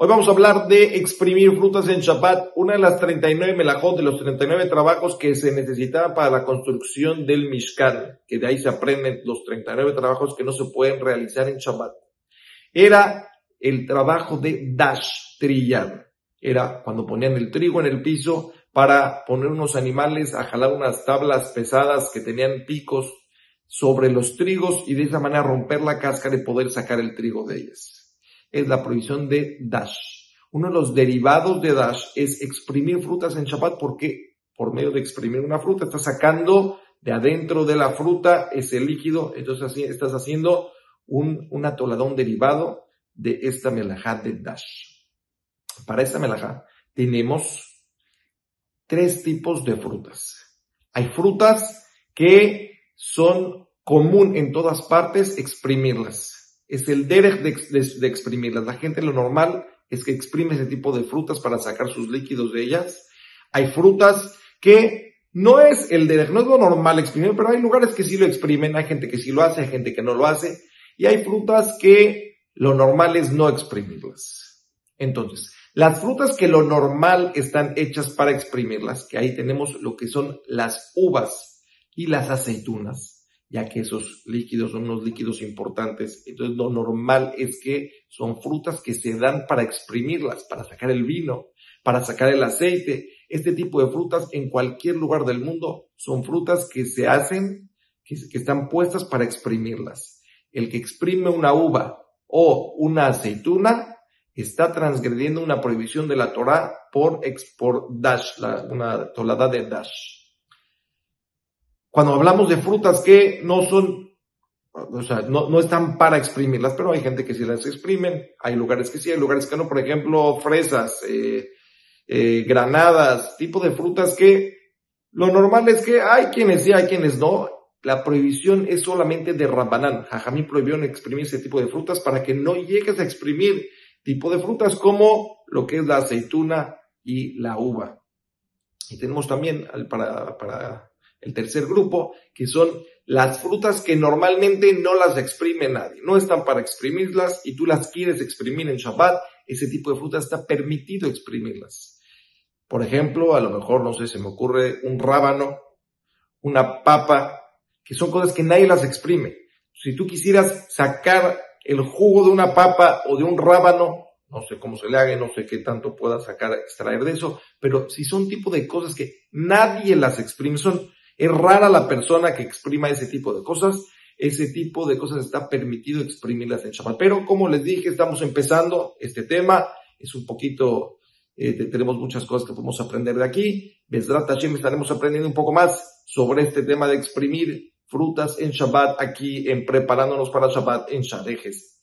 Hoy vamos a hablar de exprimir frutas en Shabbat, una de las 39 melajot, de los 39 trabajos que se necesitaban para la construcción del Mishkan, que de ahí se aprenden los 39 trabajos que no se pueden realizar en Shabbat. Era el trabajo de dash, trillar. Era cuando ponían el trigo en el piso para poner unos animales a jalar unas tablas pesadas que tenían picos sobre los trigos y de esa manera romper la cáscara y poder sacar el trigo de ellas es la prohibición de dash. Uno de los derivados de dash es exprimir frutas en Shabbat porque por medio de exprimir una fruta estás sacando de adentro de la fruta ese líquido, entonces así estás haciendo un, un atoladón derivado de esta melajá de dash. Para esta melajá tenemos tres tipos de frutas. Hay frutas que son común en todas partes exprimirlas es el derech de, exprimirlas. La gente lo normal es que exprime ese tipo de frutas para sacar sus líquidos de ellas. Hay frutas que no es el derech, no es lo normal exprimir, pero hay lugares que sí lo exprimen, hay gente que sí lo hace, hay gente que no lo hace, y hay frutas que lo normal es no exprimirlas. Entonces, las frutas que lo normal están hechas para exprimirlas, que ahí tenemos lo que son las uvas y las aceitunas ya que esos líquidos son unos líquidos importantes. Entonces lo normal es que son frutas que se dan para exprimirlas, para sacar el vino, para sacar el aceite. Este tipo de frutas en cualquier lugar del mundo son frutas que se hacen, que, están puestas para exprimirlas. El que exprime una uva o una aceituna está transgrediendo una prohibición de la Torah por, por dash, una tolada de dash cuando hablamos de frutas que no son, o sea, no, no están para exprimirlas, pero hay gente que sí las exprimen, hay lugares que sí, hay lugares que no, por ejemplo, fresas, eh, eh, granadas, tipo de frutas que lo normal es que hay quienes sí, hay quienes no. La prohibición es solamente de Rambanán. Jajamí prohibió exprimir ese tipo de frutas para que no llegues a exprimir tipo de frutas como lo que es la aceituna y la uva. Y tenemos también para, para el tercer grupo, que son las frutas que normalmente no las exprime nadie, no están para exprimirlas y tú las quieres exprimir en Shabbat, ese tipo de frutas está permitido exprimirlas. Por ejemplo, a lo mejor, no sé, se me ocurre un rábano, una papa, que son cosas que nadie las exprime. Si tú quisieras sacar el jugo de una papa o de un rábano, no sé cómo se le haga, no sé qué tanto pueda sacar, extraer de eso, pero si son tipo de cosas que nadie las exprime, son es rara la persona que exprima ese tipo de cosas. Ese tipo de cosas está permitido exprimirlas en Shabbat. Pero como les dije, estamos empezando este tema. Es un poquito, eh, tenemos muchas cosas que podemos aprender de aquí. Besrat Hashem estaremos aprendiendo un poco más sobre este tema de exprimir frutas en Shabbat aquí en preparándonos para Shabbat en Shadejes.